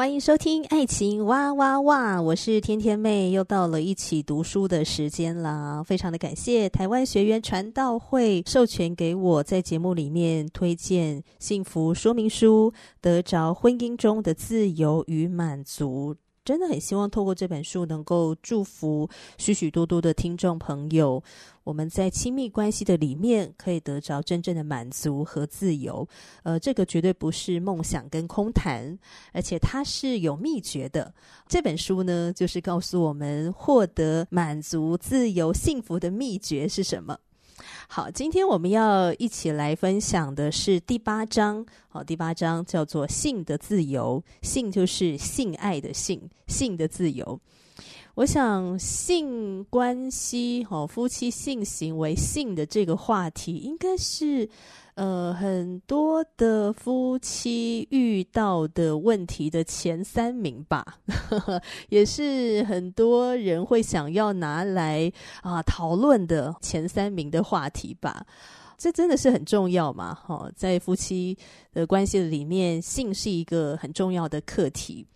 欢迎收听《爱情哇哇哇》，我是天天妹，又到了一起读书的时间啦！非常的感谢台湾学员传道会授权给我在节目里面推荐《幸福说明书》，得着婚姻中的自由与满足。真的很希望透过这本书能够祝福许许多多的听众朋友，我们在亲密关系的里面可以得着真正的满足和自由。呃，这个绝对不是梦想跟空谈，而且它是有秘诀的。这本书呢，就是告诉我们获得满足、自由、幸福的秘诀是什么。好，今天我们要一起来分享的是第八章。好，第八章叫做“性的自由”，性就是性爱的性，性的自由。我想性关系，哦，夫妻性行为性的这个话题，应该是。呃，很多的夫妻遇到的问题的前三名吧，也是很多人会想要拿来啊讨论的前三名的话题吧。这真的是很重要嘛？哈，在夫妻的关系里面，性是一个很重要的课题。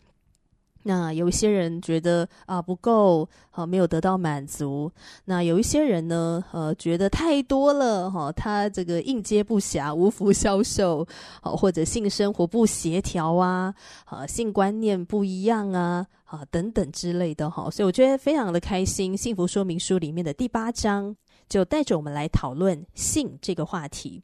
那有一些人觉得啊不够，好、啊、没有得到满足。那有一些人呢，呃，觉得太多了，哈、他这个应接不暇，无福消受，好、或者性生活不协调啊，啊，性观念不一样啊，啊等等之类的哈、所以我觉得非常的开心，《幸福说明书》里面的第八章就带着我们来讨论性这个话题。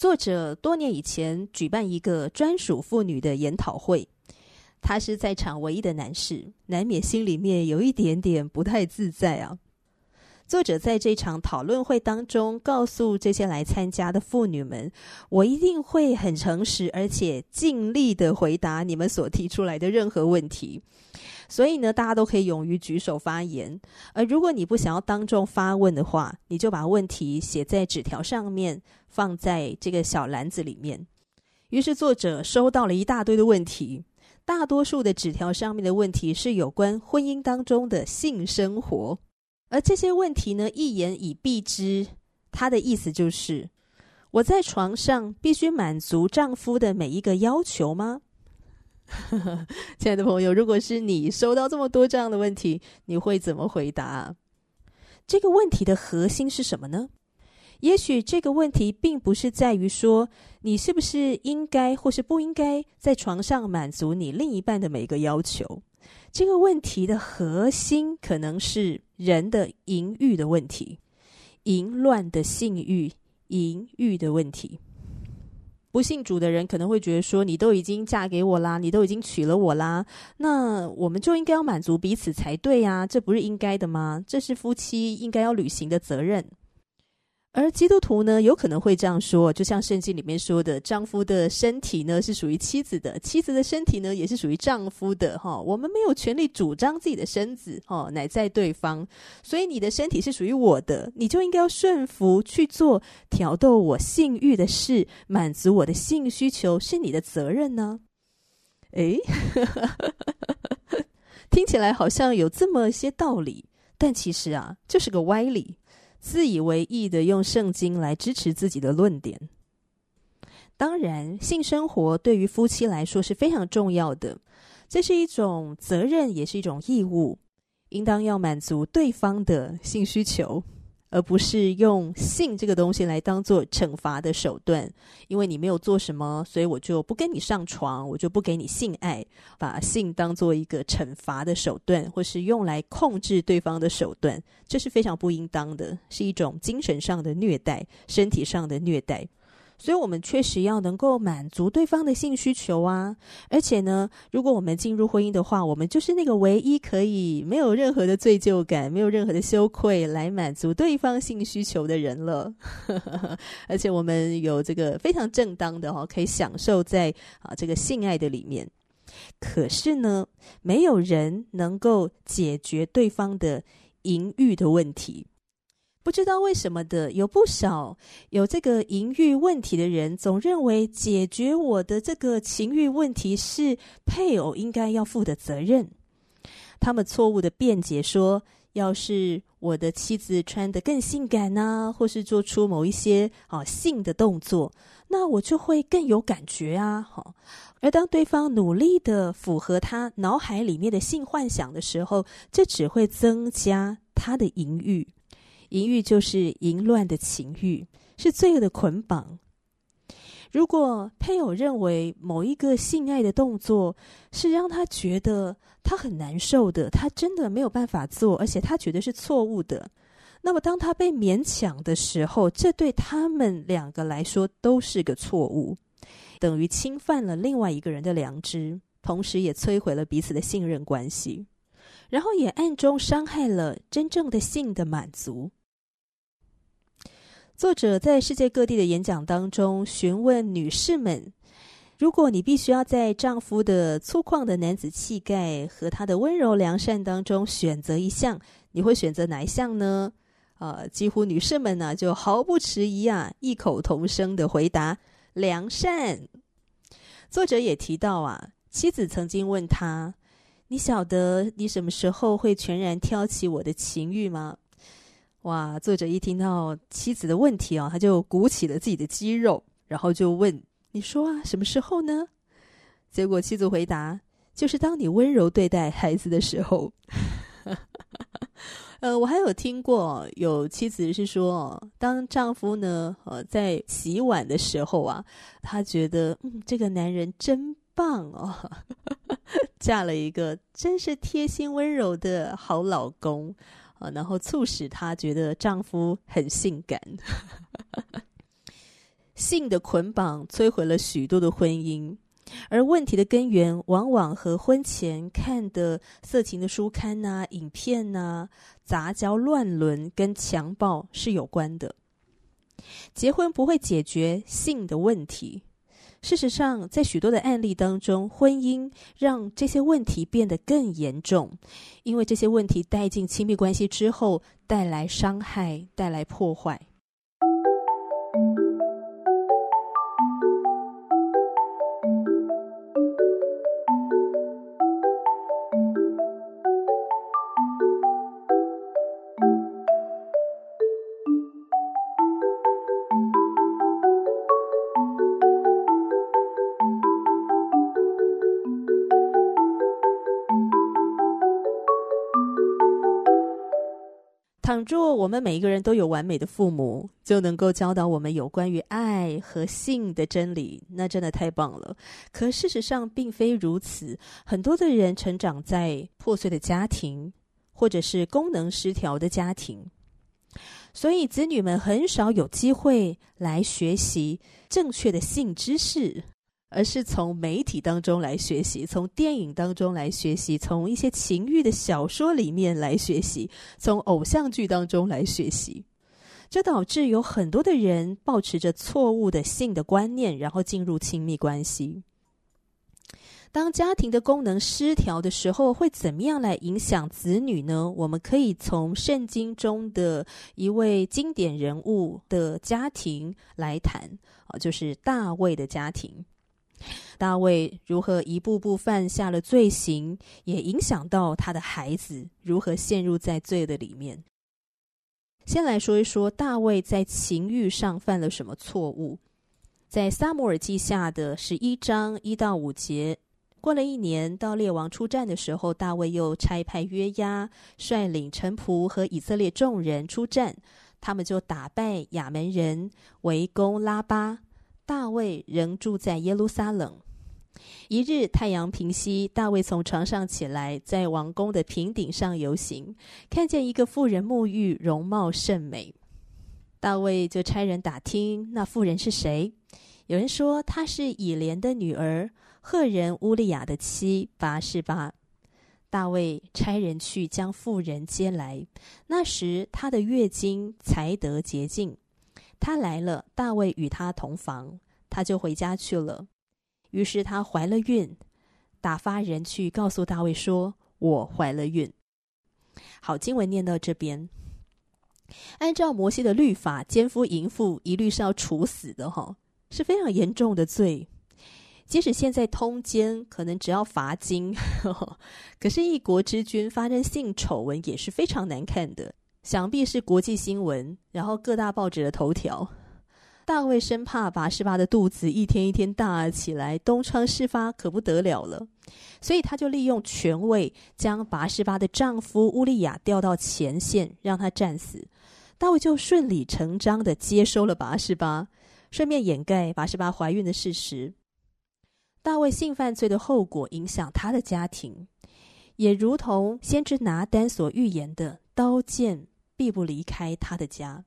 作者多年以前举办一个专属妇女的研讨会，他是在场唯一的男士，难免心里面有一点点不太自在啊。作者在这场讨论会当中告诉这些来参加的妇女们：“我一定会很诚实，而且尽力的回答你们所提出来的任何问题。”所以呢，大家都可以勇于举手发言。而如果你不想要当众发问的话，你就把问题写在纸条上面，放在这个小篮子里面。于是作者收到了一大堆的问题，大多数的纸条上面的问题是有关婚姻当中的性生活。而这些问题呢，一言以蔽之，他的意思就是：我在床上必须满足丈夫的每一个要求吗？亲爱的朋友，如果是你收到这么多这样的问题，你会怎么回答？这个问题的核心是什么呢？也许这个问题并不是在于说你是不是应该或是不应该在床上满足你另一半的每一个要求。这个问题的核心可能是人的淫欲的问题，淫乱的性欲、淫欲的问题。不信主的人可能会觉得说：“你都已经嫁给我啦，你都已经娶了我啦，那我们就应该要满足彼此才对呀，这不是应该的吗？这是夫妻应该要履行的责任。”而基督徒呢，有可能会这样说，就像圣经里面说的：“丈夫的身体呢是属于妻子的，妻子的身体呢也是属于丈夫的。”哈，我们没有权利主张自己的身子，哈，乃在对方。所以你的身体是属于我的，你就应该要顺服去做挑逗我性欲的事，满足我的性需求，是你的责任呢。诶，听起来好像有这么些道理，但其实啊，就是个歪理。自以为意的用圣经来支持自己的论点。当然，性生活对于夫妻来说是非常重要的，这是一种责任，也是一种义务，应当要满足对方的性需求。而不是用性这个东西来当做惩罚的手段。因为你没有做什么，所以我就不跟你上床，我就不给你性爱，把性当做一个惩罚的手段，或是用来控制对方的手段，这是非常不应当的，是一种精神上的虐待，身体上的虐待。所以，我们确实要能够满足对方的性需求啊！而且呢，如果我们进入婚姻的话，我们就是那个唯一可以没有任何的罪疚感、没有任何的羞愧来满足对方性需求的人了。而且，我们有这个非常正当的哈，可以享受在啊这个性爱的里面。可是呢，没有人能够解决对方的淫欲的问题。不知道为什么的，有不少有这个淫欲问题的人，总认为解决我的这个情欲问题是配偶应该要负的责任。他们错误的辩解说，要是我的妻子穿得更性感啊，或是做出某一些啊性的动作，那我就会更有感觉啊。好，而当对方努力的符合他脑海里面的性幻想的时候，这只会增加他的淫欲。淫欲就是淫乱的情欲，是罪恶的捆绑。如果配偶认为某一个性爱的动作是让他觉得他很难受的，他真的没有办法做，而且他觉得是错误的，那么当他被勉强的时候，这对他们两个来说都是个错误，等于侵犯了另外一个人的良知，同时也摧毁了彼此的信任关系，然后也暗中伤害了真正的性的满足。作者在世界各地的演讲当中询问女士们：如果你必须要在丈夫的粗犷的男子气概和他的温柔良善当中选择一项，你会选择哪一项呢？呃，几乎女士们呢、就毫不迟疑啊，异口同声的回答：良善。作者也提到啊，妻子曾经问他：“你晓得你什么时候会全然挑起我的情欲吗？”哇！作者一听到妻子的问题啊，他就鼓起了自己的肌肉，然后就问：“你说啊，什么时候呢？”结果妻子回答：“就是当你温柔对待孩子的时候。”呃，我还有听过有妻子是说，当丈夫呢，呃，在洗碗的时候啊，她觉得嗯，这个男人真棒哦，嫁了一个真是贴心温柔的好老公。啊，然后促使她觉得丈夫很性感，性的捆绑摧毁了许多的婚姻，而问题的根源往往和婚前看的色情的书刊呐、影片呐、杂交乱伦跟强暴是有关的。结婚不会解决性的问题。事实上，在许多的案例当中，婚姻让这些问题变得更严重，因为这些问题带进亲密关系之后，带来伤害，带来破坏。倘若我们每一个人都有完美的父母，就能够教导我们有关于爱和性的真理，那真的太棒了。可事实上并非如此，很多的人成长在破碎的家庭，或者是功能失调的家庭，所以子女们很少有机会来学习正确的性知识。而是从媒体当中来学习，从电影当中来学习，从一些情欲的小说里面来学习，从偶像剧当中来学习，这导致有很多的人抱持着错误的性的观念，然后进入亲密关系。当家庭的功能失调的时候，会怎么样来影响子女呢？我们可以从圣经中的一位经典人物的家庭来谈，啊，就是大卫的家庭。大卫如何一步步犯下了罪行，也影响到他的孩子如何陷入在罪的里面。先来说一说大卫在情欲上犯了什么错误。在撒母耳记下的十一章一到五节，过了一年，到列王出战的时候，大卫又差派约押率领臣仆和以色列众人出战。他们就打败亚门人，围攻拉巴。大卫仍住在耶路撒冷。一日太阳平西，大卫从床上起来，在王宫的平顶上游行，看见一个妇人沐浴，容貌甚美。大卫就差人打听那妇人是谁。有人说她是以莲的女儿，赫人乌利亚的妻拔示巴。大卫差人去将妇人接来，那时她的月经才得洁净。他来了，大卫与他同房，他就回家去了。于是他怀了孕，打发人去告诉大卫说：“我怀了孕。”好，经文念到这边。按照摩西的律法，奸夫淫妇一律是要处死的，哈，是非常严重的罪。即使现在通奸，可能只要罚金，可是，一国之君发生性丑闻也是非常难看的，想必是国际新闻，然后各大报纸的头条。大卫生怕拔示巴的肚子一天一天大起来，东窗事发可不得了了，所以他就利用权位，将拔示巴的丈夫乌利亚调到前线，让他战死。大卫就顺理成章的接收了拔示巴，顺便掩盖拔示巴怀孕的事实。大卫性犯罪的后果影响他的家庭，也如同先知拿单所预言的，刀剑必不离开他的家。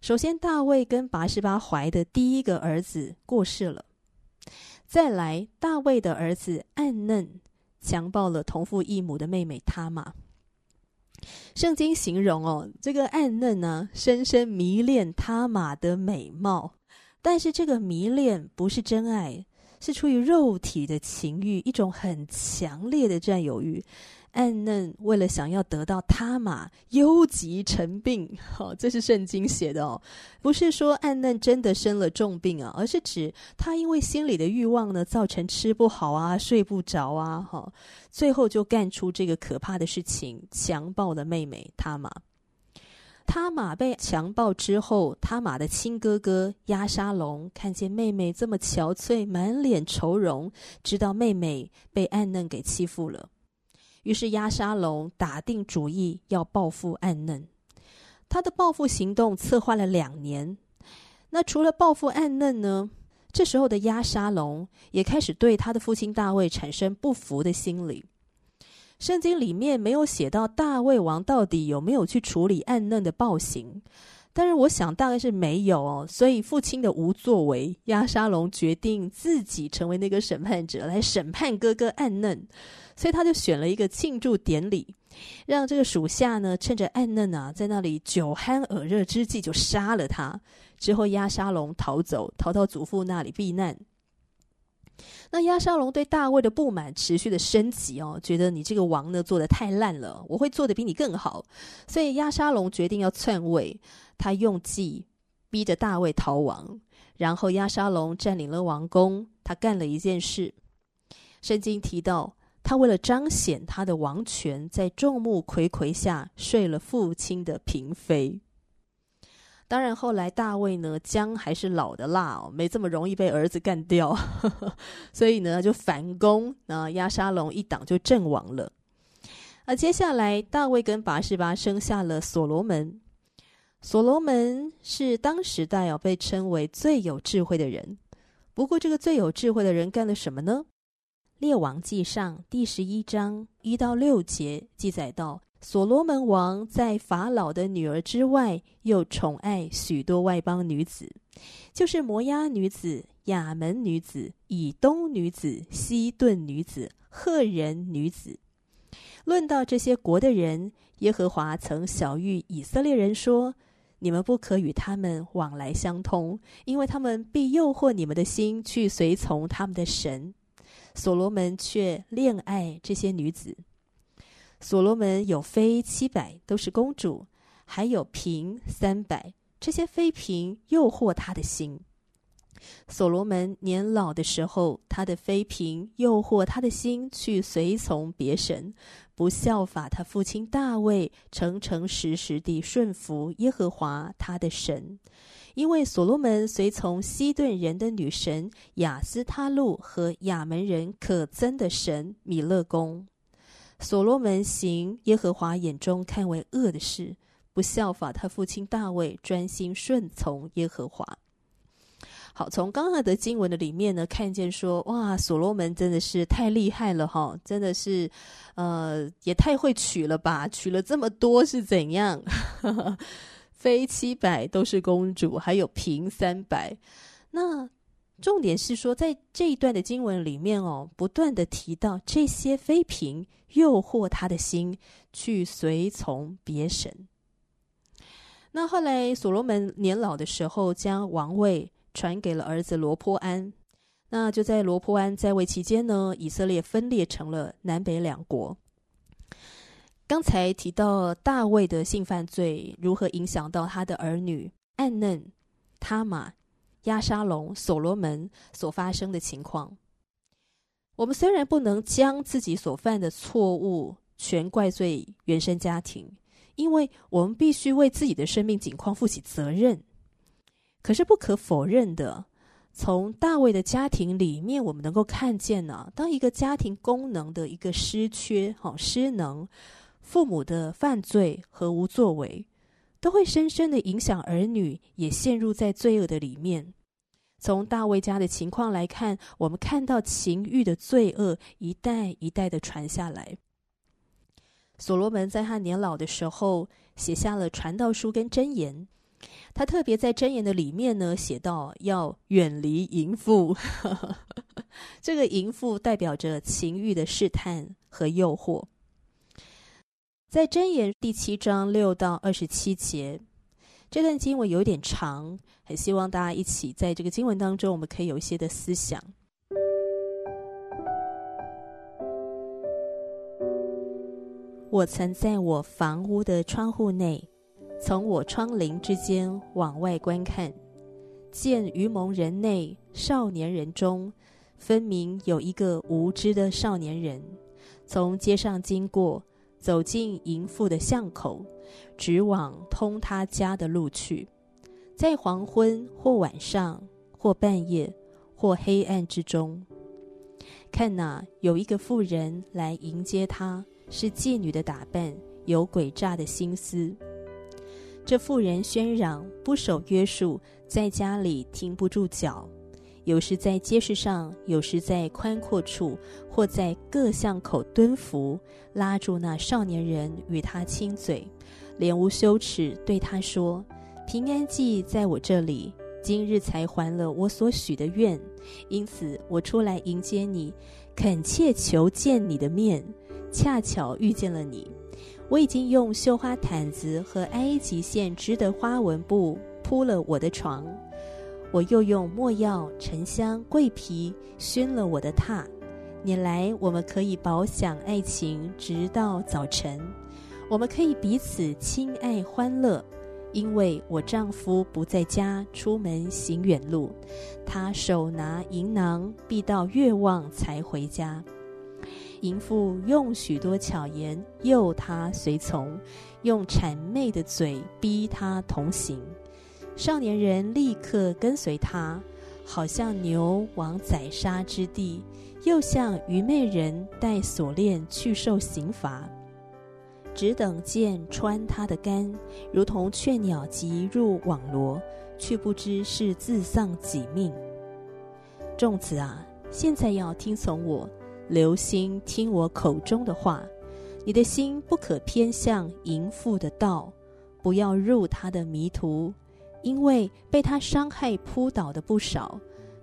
首先，大卫跟拔示巴怀的第一个儿子过世了。再来，大卫的儿子暗嫩强暴了同父异母的妹妹他玛。圣经形容哦，这个暗嫩呢，深深迷恋他玛的美貌，但是这个迷恋不是真爱，是出于肉体的情欲，一种很强烈的占有欲。暗嫩为了想要得到他玛，忧急成病。好、哦，这是圣经写的哦，不是说暗嫩真的生了重病啊，而是指他因为心里的欲望呢，造成吃不好啊、睡不着啊，哈、哦，最后就干出这个可怕的事情，强暴了妹妹他玛。他玛被强暴之后，他玛的亲哥哥押沙龙看见妹妹这么憔悴，满脸愁容，知道妹妹被暗嫩给欺负了。于是押沙龙打定主意要报复暗嫩，他的报复行动策划了两年。那除了报复暗嫩呢？这时候的押沙龙也开始对他的父亲大卫产生不服的心理。圣经里面没有写到大卫王到底有没有去处理暗嫩的暴行。但是我想大概是没有哦，所以父亲的无作为，押沙龙决定自己成为那个审判者来审判哥哥暗嫩，所以他就选了一个庆祝典礼，让这个属下呢趁着暗嫩啊在那里酒酣耳热之际就杀了他，之后押沙龙逃走，逃到祖父那里避难。那押沙龙对大卫的不满持续的升级哦，觉得你这个王呢做得太烂了，我会做得比你更好，所以押沙龙决定要篡位。他用计逼着大卫逃亡，然后押沙龙占领了王宫。他干了一件事，圣经提到他为了彰显他的王权，在众目睽睽下睡了父亲的嫔妃。当然，后来大卫呢，姜还是老的辣哦，没这么容易被儿子干掉，所以呢就反攻，那押沙龙一党就阵亡了。而接下来，大卫跟拔示巴生下了所罗门。所罗门是当时代哦，被称为最有智慧的人。不过，这个最有智慧的人干了什么呢？列王记上第十一章一到六节记载到，所罗门王在法老的女儿之外，又宠爱许多外邦女子，就是摩押女子、亚门女子、以东女子、西顿女子、赫人女子。论到这些国的人，耶和华曾晓谕以色列人说。你们不可与他们往来相通，因为他们必诱惑你们的心去随从他们的神。所罗门却恋爱这些女子。所罗门有妃七百，都是公主，还有嫔三百，这些妃嫔诱惑他的心。所罗门年老的时候，他的妃嫔诱惑他的心去随从别神，不效法他父亲大卫，诚诚实实地顺服耶和华他的神。因为所罗门随从西顿人的女神亚斯他录和亚门人可憎的神米勒公。所罗门行耶和华眼中看为恶的事，不效法他父亲大卫，专心顺从耶和华。好，从刚刚的经文的里面呢，看见说，哇，所罗门真的是太厉害了哈，真的是，呃，也太会娶了吧，娶了这么多是怎样？妃七百都是公主，还有嫔三百。那重点是说，在这一段的经文里面哦，不断的提到这些妃嫔诱惑他的心，去随从别神。那后来所罗门年老的时候，将王位。传给了儿子罗波安。那就在罗波安在位期间呢，以色列分裂成了南北两国。刚才提到大卫的性犯罪如何影响到他的儿女暗嫩、他玛、押沙龙、所罗门所发生的情况。我们虽然不能将自己所犯的错误全怪罪原生家庭，因为我们必须为自己的生命境况负起责任。可是不可否认的，从大卫的家庭里面，我们能够看见呢、当一个家庭功能的一个失缺、好失能，父母的犯罪和无作为，都会深深的影响儿女，也陷入在罪恶的里面。从大卫家的情况来看，我们看到情欲的罪恶一代一代的传下来。所罗门在他年老的时候，写下了传道书跟箴言。他特别在箴言的里面呢，写到要远离淫妇，这个淫妇代表着情欲的试探和诱惑。在箴言第七章六到二十七节，这段经文有点长，很希望大家一起在这个经文当中，我们可以有一些的思想。我曾在我房屋的窗户内。从我窗棂之间往外观看，见愚蒙人内少年人中，分明有一个无知的少年人，从街上经过，走进淫妇的巷口，直往通他家的路去。在黄昏或晚上或半夜或黑暗之中，看哪，有一个妇人来迎接他，是妓女的打扮，有诡诈的心思。这妇人喧嚷，不守约束，在家里停不住脚，有时在街市上，有时在宽阔处，或在各巷口蹲伏，拉住那少年人与他亲嘴，脸无羞耻，对他说：“平安记在我这里，今日才还了我所许的愿，因此我出来迎接你，恳切求见你的面，恰巧遇见了你。”我已经用绣花毯子和埃及线织的花纹布铺了我的床，我又用墨药、沉香、桂皮熏了我的榻。你来，我们可以饱享爱情，直到早晨。我们可以彼此亲爱欢乐，因为我丈夫不在家，出门行远路，他手拿银囊，必到月望才回家。淫妇用许多巧言诱他随从，用谄媚的嘴逼他同行。少年人立刻跟随他，好像牛往宰杀之地，又像愚昧人带锁链去受刑罚。只等箭穿他的肝，如同雀鸟急入网罗，却不知是自丧己命。众子啊，现在要听从我。留心听我口中的话，你的心不可偏向淫妇的道，不要入他的迷途，因为被他伤害扑倒的不少，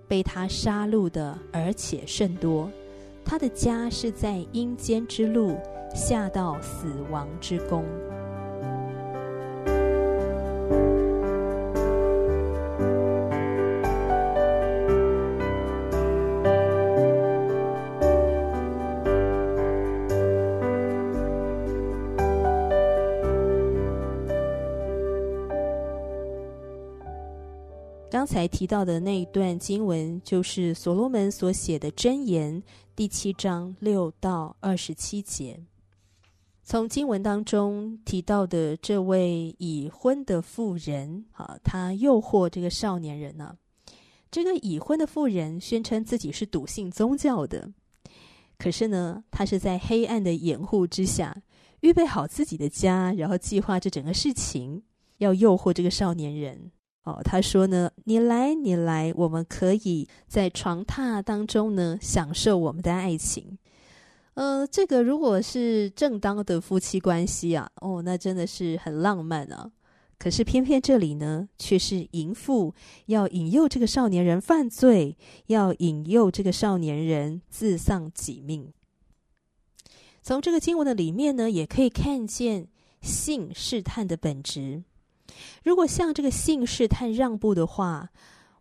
被他杀戮的而且甚多。他的家是在阴间之路，下到死亡之宫。刚才提到的那一段经文，就是所罗门所写的箴言第七章六到二十七节。从经文当中提到的这位已婚的妇人，啊，她诱惑这个少年人呢、这个已婚的妇人宣称自己是笃信宗教的，可是呢，她是在黑暗的掩护之下，预备好自己的家，然后计划这整个事情，要诱惑这个少年人。哦，他说呢：“你来，你来，我们可以在床榻当中呢，享受我们的爱情。”呃，这个如果是正当的夫妻关系啊，哦，那真的是很浪漫啊。可是偏偏这里呢，却是淫妇要引诱这个少年人犯罪，要引诱这个少年人自丧己命。从这个经文的里面呢，也可以看见性试探的本质。如果向这个性试探让步的话，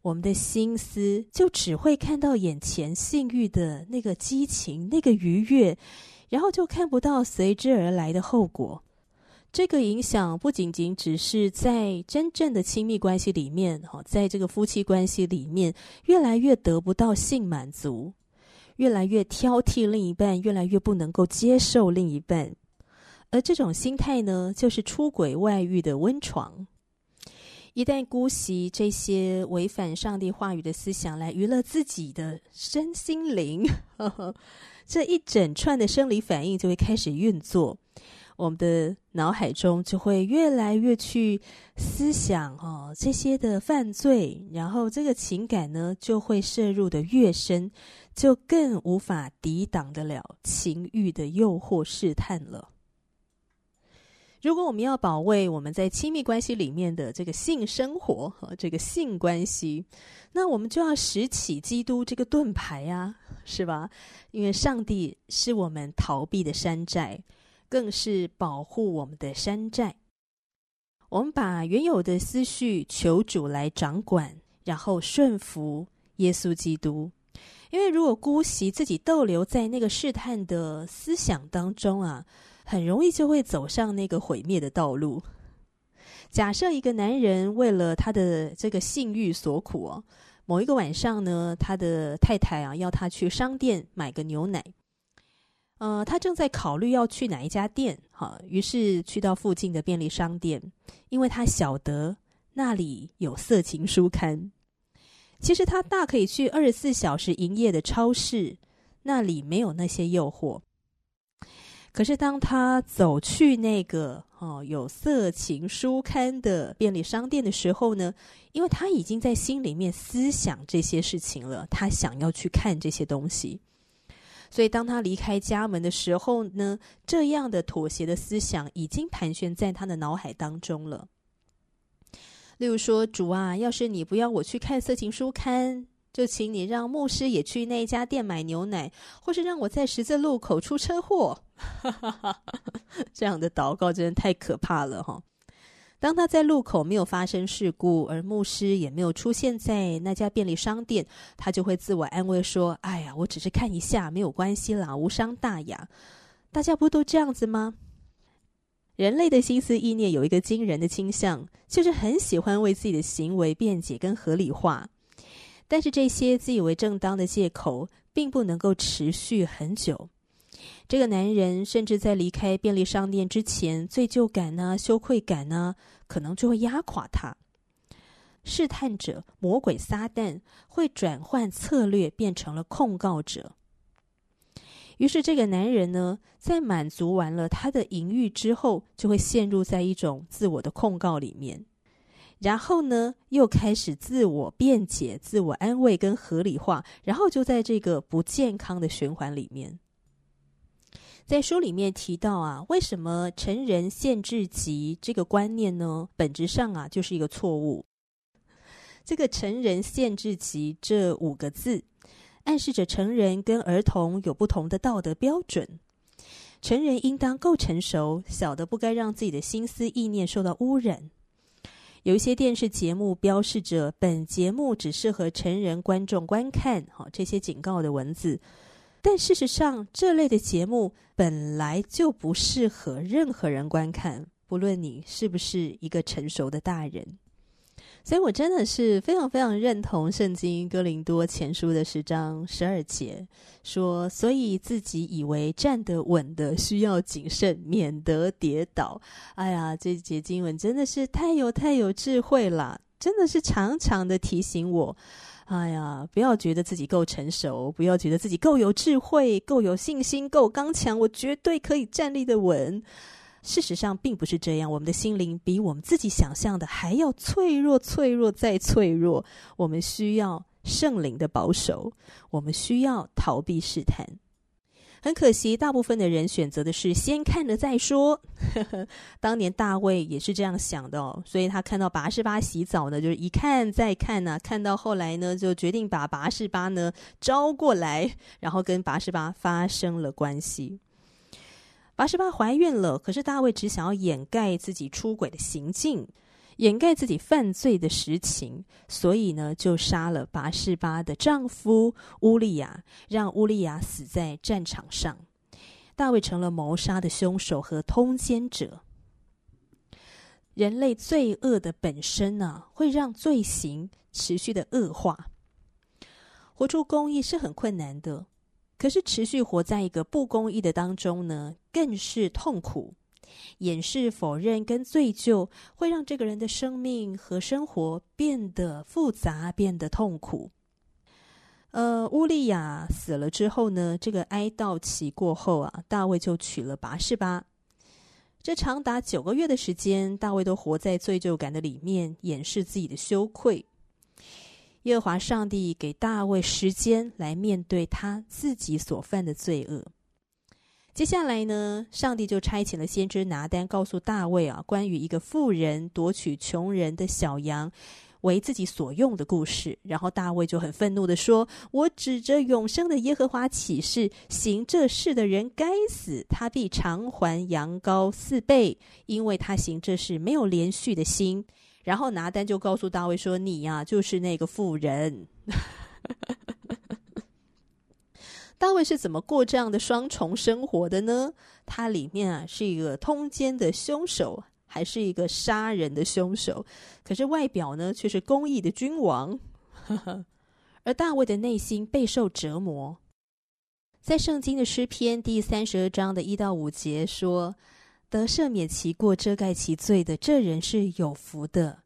我们的心思就只会看到眼前性欲的那个激情、那个愉悦，然后就看不到随之而来的后果。这个影响不仅仅只是在真正的亲密关系里面，哈，在这个夫妻关系里面，越来越得不到性满足，越来越挑剔另一半，越来越不能够接受另一半。而这种心态呢，就是出轨外遇的温床。一旦姑息这些违反上帝话语的思想来娱乐自己的身心灵，呵呵，这一整串的生理反应就会开始运作，我们的脑海中就会越来越去思想哦这些的犯罪，然后这个情感呢就会摄入的越深，就更无法抵挡得了情欲的诱惑试探了。如果我们要保卫我们在亲密关系里面的这个性生活和这个性关系，那我们就要拾起基督这个盾牌呀，是吧？因为上帝是我们逃避的山寨，更是保护我们的山寨。我们把原有的思绪求主来掌管，然后顺服耶稣基督。因为如果姑息自己逗留在那个试探的思想当中啊。很容易就会走上那个毁灭的道路。假设一个男人为了他的这个性欲所苦哦，某一个晚上呢，他的太太啊要他去商店买个牛奶，呃，他正在考虑要去哪一家店，哈，于是去到附近的便利商店，因为他晓得那里有色情书刊。其实他大可以去二十四小时营业的超市，那里没有那些诱惑。可是，当他走去那个哦有色情书刊的便利商店的时候呢，因为他已经在心里面思想这些事情了，他想要去看这些东西，所以当他离开家门的时候呢，这样的妥协的思想已经盘旋在他的脑海当中了。例如说，主啊，要是你不要我去看色情书刊。就请你让牧师也去那一家店买牛奶，或是让我在十字路口出车祸。这样的祷告真的太可怕了哈！当他在路口没有发生事故，而牧师也没有出现在那家便利商店，他就会自我安慰说：“哎呀，我只是看一下，没有关系啦，无伤大雅。”大家不都这样子吗？人类的心思意念有一个惊人的倾向，就是很喜欢为自己的行为辩解跟合理化。但是这些自以为正当的借口，并不能够持续很久。这个男人甚至在离开便利商店之前，罪疚感呢、羞愧感呢、可能就会压垮他。试探者魔鬼撒旦会转换策略，变成了控告者。于是，这个男人呢，在满足完了他的淫欲之后，就会陷入在一种自我的控告里面。然后呢，又开始自我辩解、自我安慰跟合理化，然后就在这个不健康的循环里面。在书里面提到啊，为什么成人限制级这个观念呢？本质上啊，就是一个错误。这个“成人限制级”这五个字，暗示着成人跟儿童有不同的道德标准。成人应当够成熟，晓得不该让自己的心思意念受到污染。有一些电视节目标示着本节目只适合成人观众观看，好，这些警告的文字。但事实上，这类的节目本来就不适合任何人观看，不论你是不是一个成熟的大人。所以我真的是非常非常认同圣经哥林多前书的十章十二节说，所以自己以为站得稳的，需要谨慎，免得跌倒。哎呀，这节经文真的是太有太有智慧了。真的是常常的提醒我。哎呀，不要觉得自己够成熟，不要觉得自己够有智慧、够有信心、够刚强，我绝对可以站立的稳。事实上，并不是这样。我们的心灵比我们自己想象的还要脆弱，脆弱再脆弱。我们需要圣灵的保守，我们需要逃避试探。很可惜，大部分的人选择的是先看了再说。当年大卫也是这样想的哦，所以他看到拔士巴洗澡呢，就是一看再看呐、看到后来呢，就决定把拔士巴呢招过来，然后跟拔士巴发生了关系。拔士巴怀孕了，可是大卫只想要掩盖自己出轨的行径。掩盖自己犯罪的实情，所以呢，就杀了拔士巴的丈夫乌利亚，让乌利亚死在战场上。大卫成了谋杀的凶手和通奸者。人类罪恶的本身呢、啊，会让罪行持续的恶化。活出公义是很困难的，可是持续活在一个不公义的当中呢，更是痛苦。掩饰、否认跟罪疚，会让这个人的生命和生活变得复杂，变得痛苦。呃，乌利亚死了之后呢，这个哀悼期过后啊，大卫就娶了拔士巴。这长达九个月的时间，大卫都活在罪疚感的里面，掩饰自己的羞愧。耶和华上帝给大卫时间来面对他自己所犯的罪恶。接下来呢，上帝就差遣了先知拿单，告诉大卫啊，关于一个富人夺取穷人的小羊为自己所用的故事。然后大卫就很愤怒地说：“我指着永生的耶和华起誓，行这事的人该死，他必偿还羊羔四倍，因为他行这事没有连续的心。”然后拿单就告诉大卫说：“你呀、啊，就是那个妇人。”大卫是怎么过这样的双重生活的呢？他里面啊是一个通奸的凶手，还是一个杀人的凶手？可是外表呢却是公义的君王。而大卫的内心备受折磨。在圣经的诗篇第三十二章的一到五节说：“得赦免其过、遮盖其罪的，这人是有福的；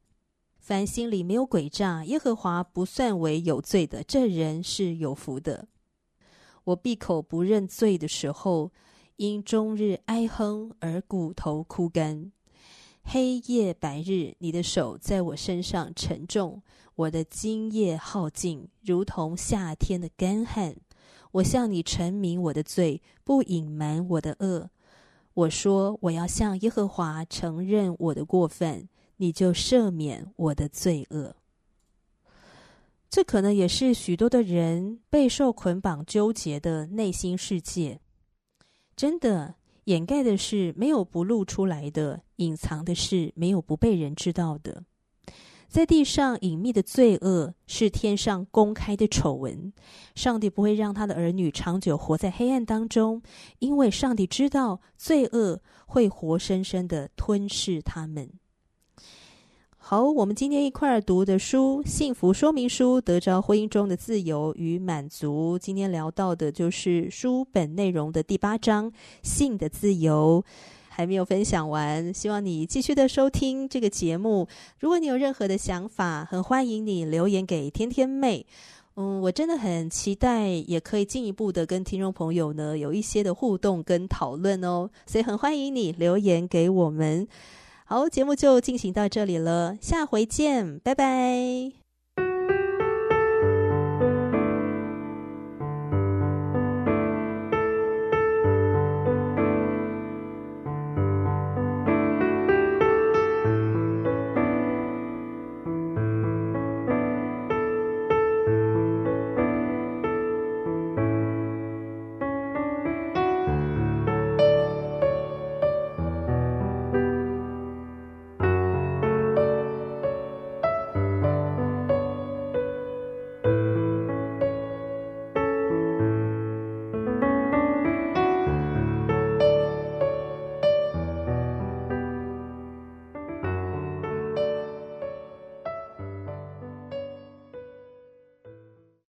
凡心里没有诡诈，耶和华不算为有罪的，这人是有福的。”我闭口不认罪的时候，因终日哀哼而骨头枯干。黑夜白日，你的手在我身上沉重，我的精液耗尽，如同夏天的干旱。我向你陈明我的罪，不隐瞒我的恶。我说我要向耶和华承认我的过犯，你就赦免我的罪恶。这可能也是许多的人备受捆绑、纠结的内心世界。真的，掩盖的是没有不露出来的，隐藏的是没有不被人知道的。在地上隐秘的罪恶，是天上公开的丑闻。上帝不会让他的儿女长久活在黑暗当中，因为上帝知道罪恶会活生生的吞噬他们。好，我们今天一块儿读的书《幸福说明书》，得着婚姻中的自由与满足。今天聊到的就是书本内容的第八章“性的自由”，还没有分享完，希望你继续的收听这个节目。如果你有任何的想法，很欢迎你留言给天天妹。嗯，我真的很期待，也可以进一步的跟听众朋友呢有一些的互动跟讨论哦，所以很欢迎你留言给我们。好，节目就进行到这里了，下回见，拜拜。